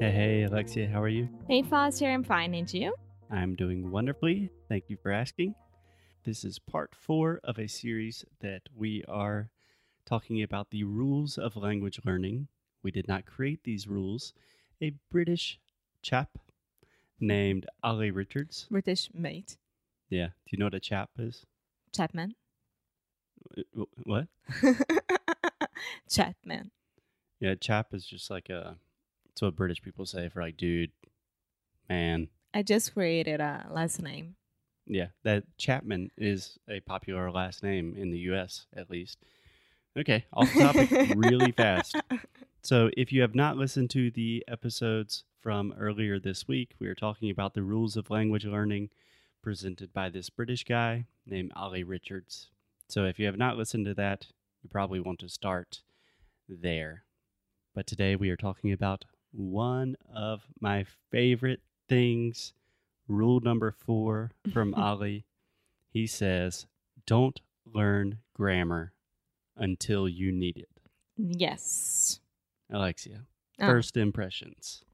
Hey, hey, Alexia, how are you? Hey Foster, I'm fine, and you? I'm doing wonderfully. Thank you for asking. This is part four of a series that we are talking about the rules of language learning. We did not create these rules. A British chap named Olly Richards. British mate. Yeah. Do you know what a chap is? Chapman. Uh, wh- What? Chapman. Yeah, chap is just like a. It's what British people say for like dude, man. I just created a last name. Yeah, that Chapman is a popular last name in the U.S. at least. Okay, off topic really fast. So, if you have not listened to the episodes from earlier this week, we are talking about the rules of language learning presented by this British guy named Olly Richards. So, if you have not listened to that, you probably want to start there. But today we are talking about one of my favorite things. Rule number four from Olly. He says, Don't learn grammar until you need it. Yes. Alexia, Oh. first impressions.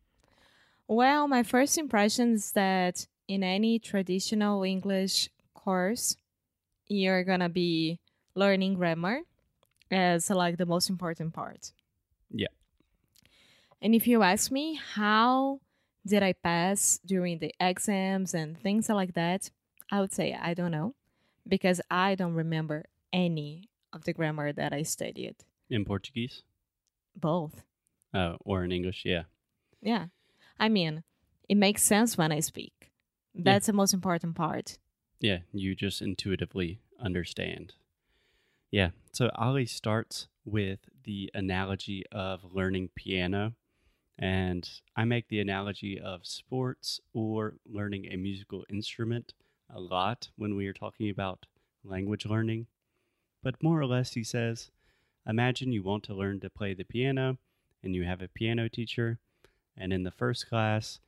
Well, my first impression is that in any traditional English course, you're gonna be learning grammar as like the most important part. Yeah. And if you ask me how did I pass during the exams and things like that, I would say I don't know because I don't remember any of the grammar that I studied. In Portuguese? Both. Oh, or in English? Yeah. Yeah. I mean, it makes sense when I speak. That's the most important part. Yeah, you just intuitively understand. Yeah. So Olly starts with the analogy of learning piano. And I make the analogy of sports or learning a musical instrument a lot when we are talking about language learning. But more or less, he says, imagine you want to learn to play the piano and you have a piano teacher. And in the first class,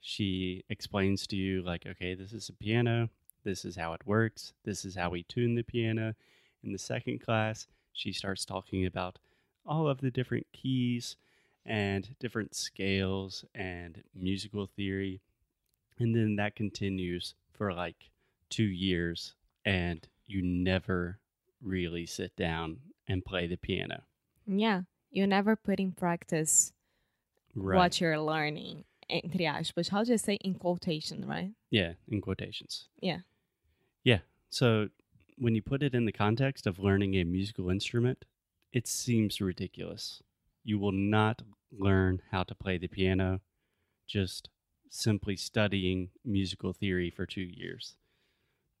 she explains to you, like, okay, this is a piano. This is how it works. This is how we tune the piano. In the second class, she starts talking about all of the different keys and different scales and musical theory. And then that continues for like two years, and you never really sit down and play the piano. Yeah. You never put in practice Right. what you're learning, entre aspas. How do you say in quotation, right? Yeah, in quotations. Yeah. Yeah. So when you put it in the context of learning a musical instrument, it seems ridiculous. You will not learn how to play the piano just simply studying musical theory for two years.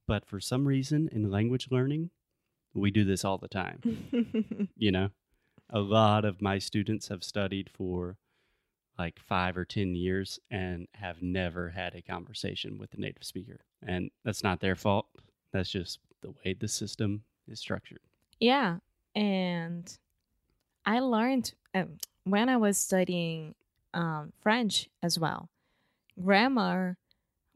But for some reason in language learning, we do this all the time. you know, a lot of my students have studied for like five or 10 years and have never had a conversation with a native speaker. And that's not their fault. That's just the way the system is structured. yeah. And I learned um, when I was studying um, French as well, grammar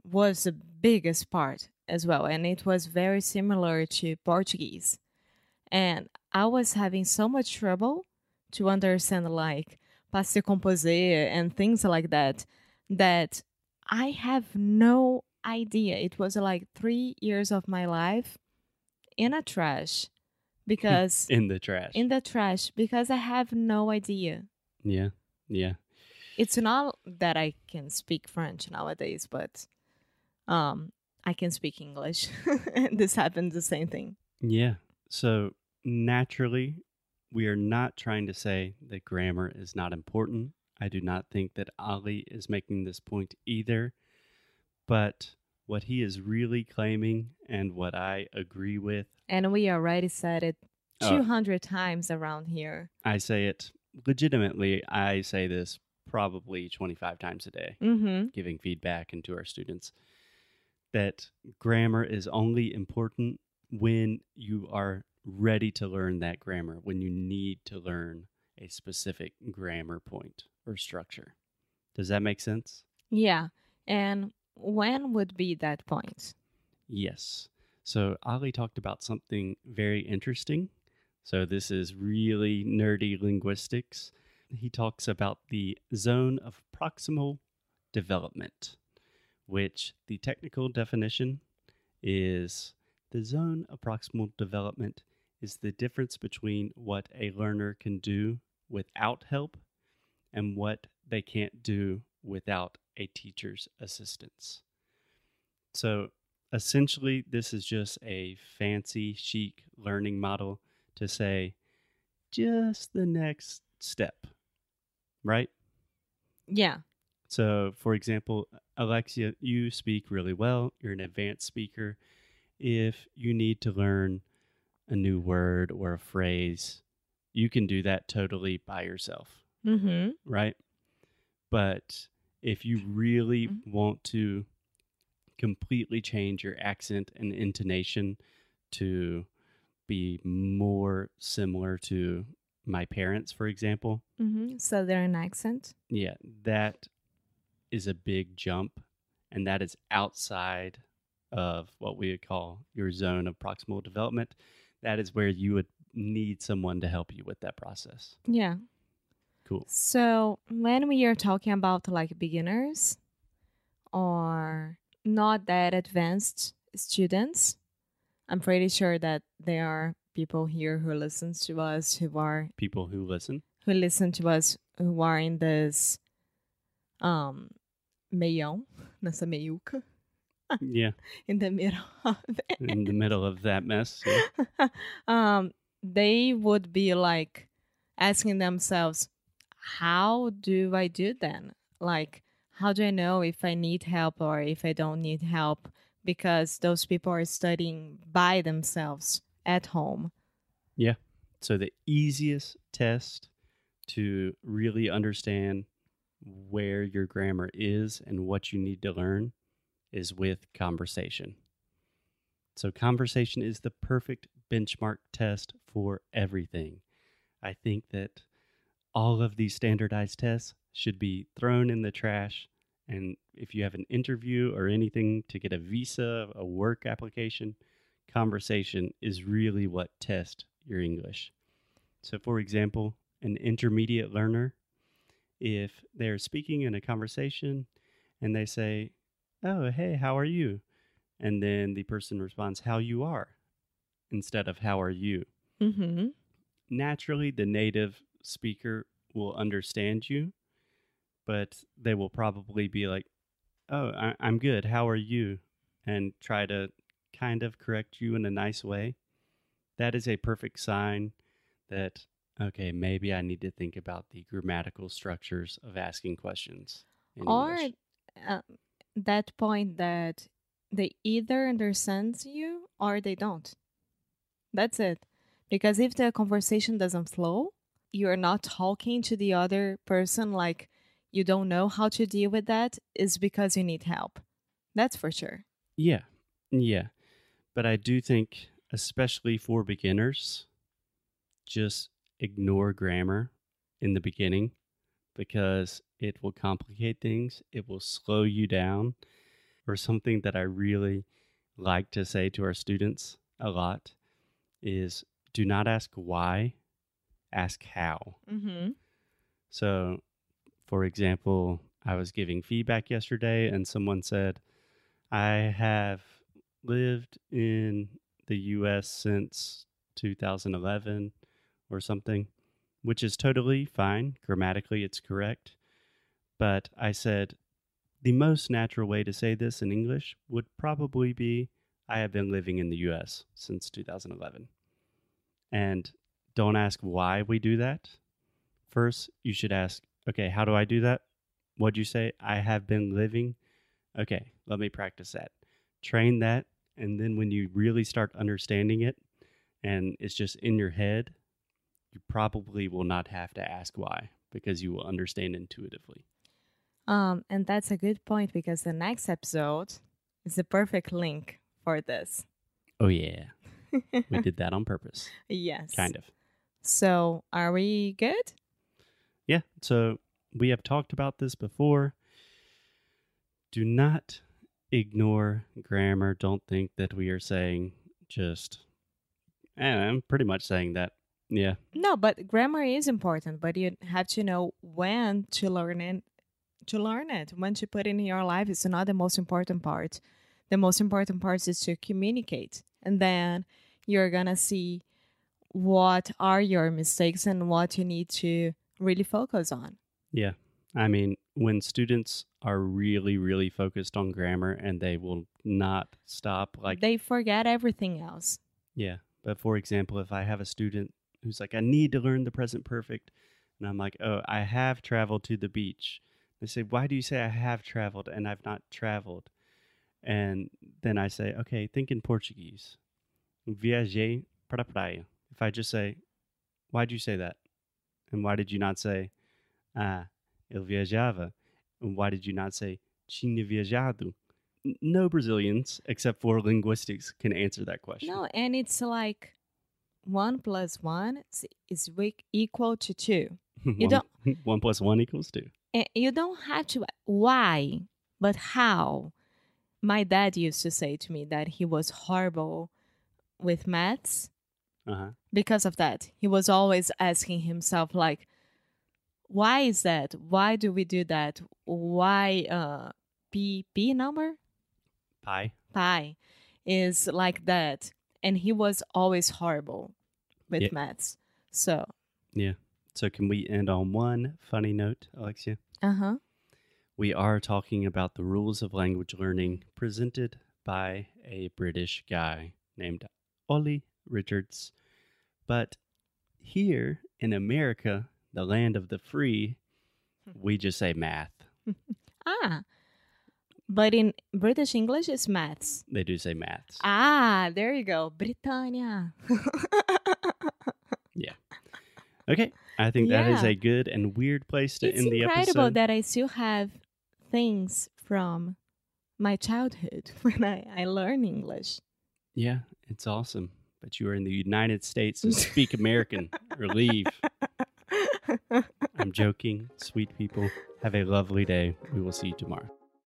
was the biggest part as well. And it was very similar to Portuguese. And I was having so much trouble to understand, like, passé composé and things like that, that I have no idea. It was like three years of my life in a trash because In the trash. in the trash because I have no idea. yeah. Yeah. It's not that I can speak French nowadays, but um, I can speak English. this happens the same thing. Yeah. So naturally, we are not trying to say that grammar is not important. I do not think that Olly is making this point either. But what he is really claiming and what I agree with, And we already said it Oh. 200 times around here. I say it legitimately. I say this probably 25 times a day, Mm-hmm. giving feedback and to our students that grammar is only important when you are ready to learn that grammar, when you need to learn a specific grammar point or structure. Does that make sense? Yeah. And when would be that point? Yes. So Olly talked about something very interesting. So this is really nerdy linguistics, he talks about the zone of proximal development, which the technical definition is the zone of proximal development is the difference between what a learner can do without help and what they can't do without a teacher's assistance. So essentially, this is just a fancy, chic learning model to say just the next step, right? Yeah. So, for example, Alexia, you speak really well, you're an advanced speaker. If you need to learn a new word or a phrase, you can do that totally by yourself, Mm-hmm. right? But if you really Mhm. want to completely change your accent and intonation to be more similar to my parents, for example, Mm-hmm. Southern accent. yeah, that is a big jump, and that is outside of what we would call your zone of proximal development. That is where you would need someone to help you with that process. Yeah. Cool. So when we are talking about like beginners or not that advanced students, I'm pretty sure that there are people here who listens to us who are People who listen. who listen to us who are in this um meião, nessa meiuca, yeah, in the middle of it. in the middle of that mess. yeah. um, they would be like asking themselves, how do I do then? Like, how do I know if I need help or if I don't need help? Because those people are studying by themselves at home. Yeah. So the easiest test to really understand where your grammar is and what you need to learn is with conversation. So conversation is the perfect benchmark test for everything. I think that all of these standardized tests should be thrown in the trash and if you have an interview or anything to get a visa, a work application, conversation is really what tests your English. So, for example, an intermediate learner, if they're speaking in a conversation and they say, Oh, hey, how are you? And then the person responds, How you are, instead of How are you? Mm-hmm. Naturally, the native speaker will understand you, but they will probably be like, Oh, I- I'm good. How are you? And try to kind of correct you in a nice way. That is a perfect sign that, okay, maybe I need to think about the grammatical structures of asking questions. Or uh, that point that they either understand you or they don't. That's it. Because if the conversation doesn't flow, you're not talking to the other person like you don't know how to deal with that, is because you need help. That's for sure. Yeah, yeah. But I do think, especially for beginners, just ignore grammar in the beginning because it will complicate things. It will slow you down. Or something that I really like to say to our students a lot is do not ask why, ask how. Mm-hmm. So, for example, I was giving feedback yesterday and someone said, I have lived in the US since 2011 or something, which is totally fine. Grammatically, it's correct. But I said, the most natural way to say this in English would probably be, I have been living in the US since 2011. And don't ask why we do that. First, you should ask, okay, how do I do that? What'd you say? I have been living. Okay, let me practice that. Train that. And then when you really start understanding it and it's just in your head, you probably will not have to ask why because you will understand intuitively. Um, and that's a good point because the next episode is the perfect link for this. Oh, yeah. we did that on purpose. yes. Kind of. So, are we good? Yeah. So we have talked about this before. Do not ignore grammar. Don't think that we are saying just, and I'm pretty much saying that Yeah. No, but grammar is important, but you have to know when to learn it. To learn it, when to put it in your life is not the most important part. The most important part is to communicate, and then you're gonna see what are your mistakes and what you need to really focus on. Yeah. I mean, when students are really, really focused on grammar and they will not stop, like, they forget everything else. yeah. But for example, if I have a student who's like, I need to learn the present perfect, and I'm like, oh, I have traveled to the beach. They say, why do you say I have traveled and I've not traveled? And then I say, okay, think in Portuguese. Viajei para praia. If I just say, why'd you say that? And why did you not say, ah, eu viajava? And why did you not say, tinha viajado? No Brazilians, except for linguistics, can answer that question. No, and it's like one plus one is- equal to two. one, don't- one plus one equals two. And you don't have to why, but how. My dad used to say to me that he was horrible with maths Uh huh. because of that. He was always asking himself like why is that? Why do we do that? Why uh P P number? Pi. Pi is like that. And he was always horrible with Yeah. maths. So Yeah. So can we end on one funny note, Alexia? uh-huh. We are talking about the rules of language learning presented by a British guy named Olly Richards. But here in America, the land of the free, we just say math. Ah. But in British English it's maths. They do say maths. Ah, there you go. Britannia. Yeah. Okay. I think that is Yeah. a good and weird place to it's end the incredible episode. that I still have things from my childhood when I, I learn English. yeah, it's awesome. But you are in the United States, so speak American or leave. I'm joking. Sweet people. Have a lovely day. We will see you tomorrow.